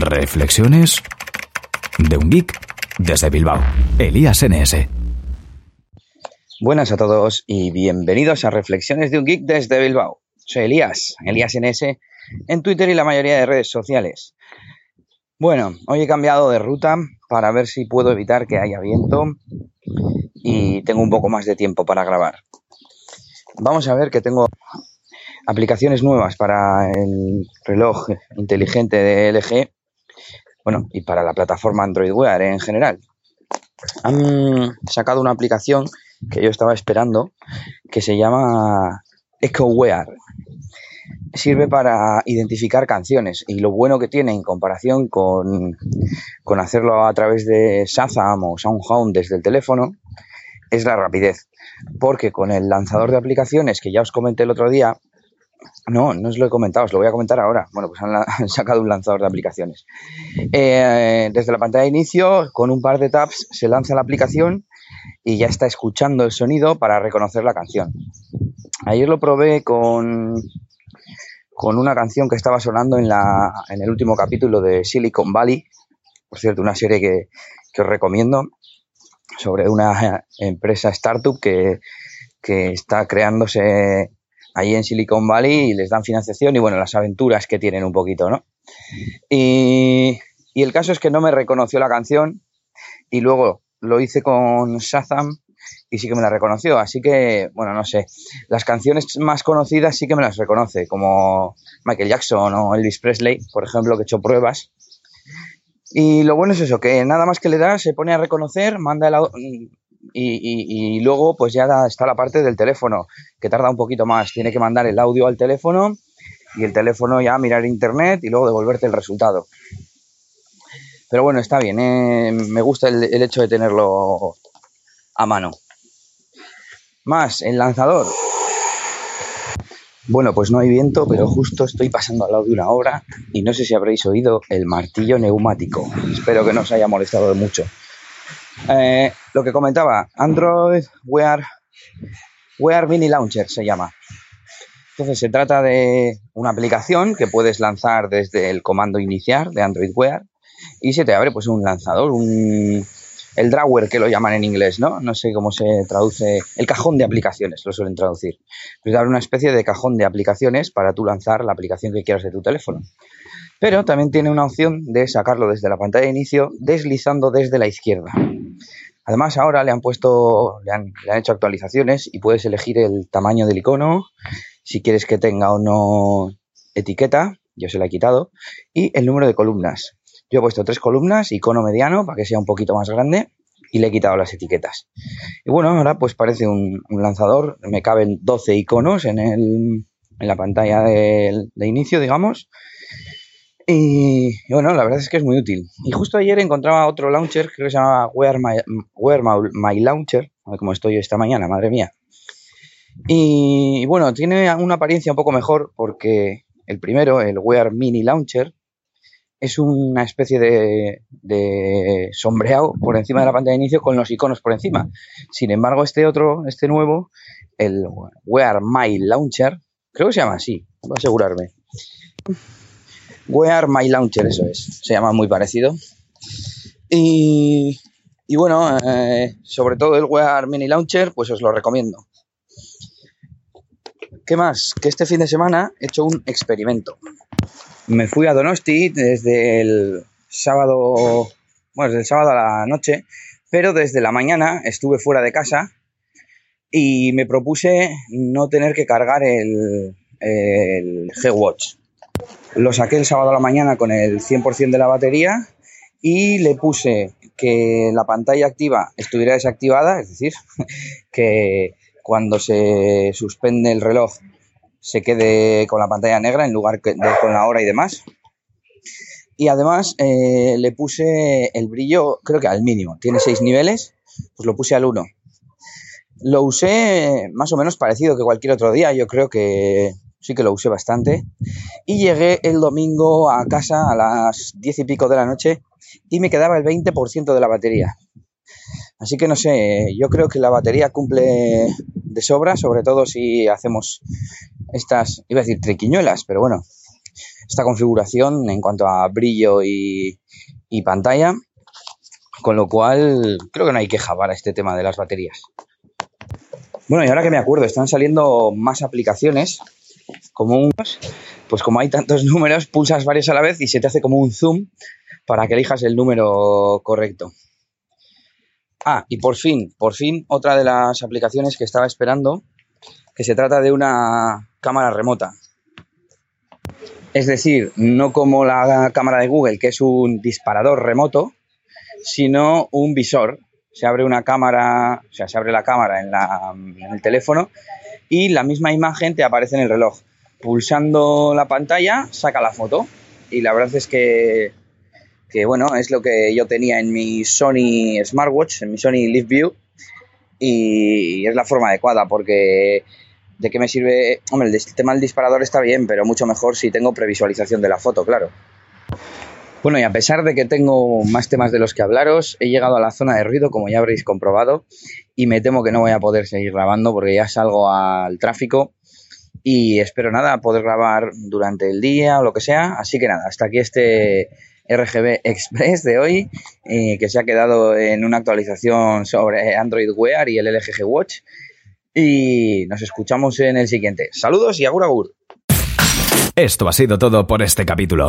Reflexiones de un geek desde Bilbao. Elías NS. Buenas a todos y bienvenidos a Reflexiones de un geek desde Bilbao. Soy Elías, Elías NS, en Twitter y la mayoría de redes sociales. Bueno, hoy he cambiado de ruta para ver si puedo evitar que haya viento y tengo un poco más de tiempo para grabar. Vamos a ver que tengo aplicaciones nuevas para el reloj inteligente de LG bueno, y para la plataforma Android Wear en general. Han sacado una aplicación que yo estaba esperando que se llama Echo Wear. Sirve para identificar canciones y lo bueno que tiene en comparación con, con hacerlo a través de Shazam o SoundHound desde el teléfono es la rapidez. Porque con el lanzador de aplicaciones que ya os comenté el otro día, no, no os lo he comentado, os lo voy a comentar ahora. Bueno, pues han, sacado un lanzador de aplicaciones. Eh, desde la pantalla de inicio, con un par de taps, se lanza la aplicación y ya está escuchando el sonido para reconocer la canción. Ayer lo probé con, con una canción que estaba sonando en, la, en el último capítulo de Silicon Valley. Por cierto, una serie que, que os recomiendo sobre una empresa startup que, que está creándose ahí en Silicon Valley y les dan financiación y bueno, las aventuras que tienen un poquito, ¿no? Y, el caso es que no me reconoció la canción y luego lo hice con Shazam y sí que me la reconoció. Así que, bueno, no sé. Las canciones más conocidas sí que me las reconoce, como Michael Jackson o Elvis Presley, por ejemplo, que he hecho pruebas. Y lo bueno es eso, que nada más que le das, se pone a reconocer, manda el, y, luego pues ya está la parte del teléfono, que tarda un poquito más. Tiene que mandar el audio al teléfono y el teléfono ya mirar internet y luego devolverte el resultado. Pero bueno, está bien, eh, me gusta el, el hecho de tenerlo a mano. Más, el lanzador. Bueno, pues no hay viento, pero justo estoy pasando al lado de una obra y no sé si habréis oído el martillo neumático. Espero que no os haya molestado mucho. Eh, lo que comentaba, Android Wear, Wear Mini Launcher se llama. Entonces se trata de una aplicación que puedes lanzar desde el comando iniciar de Android Wear y se te abre pues un lanzador, un, el drawer que lo llaman en inglés, ¿no? No sé cómo se traduce, el cajón de aplicaciones lo suelen traducir. Pues abre una especie de cajón de aplicaciones para tú lanzar la aplicación que quieras de tu teléfono. Pero también tiene una opción de sacarlo desde la pantalla de inicio deslizando desde la izquierda. Además, ahora le han puesto, le han, hecho actualizaciones y puedes elegir el tamaño del icono, si quieres que tenga o no etiqueta, yo se la he quitado, y el número de columnas. Yo he puesto tres columnas, icono mediano, para que sea un poquito más grande, y le he quitado las etiquetas. Y bueno, ahora pues parece un, lanzador, me caben 12 iconos en, el, en la pantalla de, de inicio, digamos, y, bueno, la verdad es que es muy útil. Y justo ayer encontraba otro launcher, creo que se llama Wear My, Wear My, Launcher, como estoy esta mañana, madre mía. Y, bueno, tiene una apariencia un poco mejor porque el primero, el Wear Mini Launcher, es una especie de, de, sombreado por encima de la pantalla de inicio con los iconos por encima. Sin embargo, este otro, este nuevo, el Wear My Launcher, creo que se llama así, voy a asegurarme. Wear My Launcher, eso es. Se llama muy parecido. Y, bueno, eh, sobre todo el Wear Mini Launcher, pues os lo recomiendo. ¿Qué más? Que este fin de semana he hecho un experimento. Me fui a Donosti desde el sábado, bueno, desde el sábado a la noche, pero desde la mañana estuve fuera de casa y me propuse no tener que cargar el, el G-Watch. Lo saqué el sábado a la mañana con el 100% de la batería y le puse que la pantalla activa estuviera desactivada, es decir, que cuando se suspende el reloj se quede con la pantalla negra en lugar de con la hora y demás. Y además eh, le puse el brillo, creo que al mínimo, tiene seis niveles, pues lo puse al 1. Lo usé más o menos parecido que cualquier otro día, yo creo que sí que lo usé bastante. Y llegué el domingo a casa a las diez y pico de la noche y me quedaba el 20% de la batería. Así que no sé, yo creo que la batería cumple de sobra, sobre todo si hacemos estas, iba a decir triquiñuelas, pero bueno, esta configuración en cuanto a brillo y, pantalla, con lo cual creo que no hay queja para este tema de las baterías. Bueno, y ahora que me acuerdo, están saliendo más aplicaciones, como un, pues como hay tantos números, pulsas varios a la vez y se te hace como un zoom para que elijas el número correcto. Ah, y por fin, por fin, otra de las aplicaciones que estaba esperando, que se trata de una cámara remota. Es decir, no como la cámara de Google, que es un disparador remoto, sino un visor. Se abre una cámara, o sea, se abre la cámara en, en el teléfono y la misma imagen te aparece en el reloj. Pulsando la pantalla, saca la foto. Y la verdad es que que bueno, es lo que yo tenía en mi Sony Smartwatch, en mi Sony Live View, y es la forma adecuada porque ¿de qué me sirve? Hombre, el tema del disparador está bien, pero mucho mejor si tengo previsualización de la foto, claro. Bueno, y a pesar de que tengo más temas de los que hablaros, he llegado a la zona de ruido, como ya habréis comprobado, y me temo que no voy a poder seguir grabando porque ya salgo al tráfico y espero nada, poder grabar durante el día o lo que sea. Así que nada, hasta aquí este RGB Express de hoy, eh, que se ha quedado en una actualización sobre Android Wear y el LG Watch. Y nos escuchamos en el siguiente. Saludos y agur agur. Esto ha sido todo por este capítulo.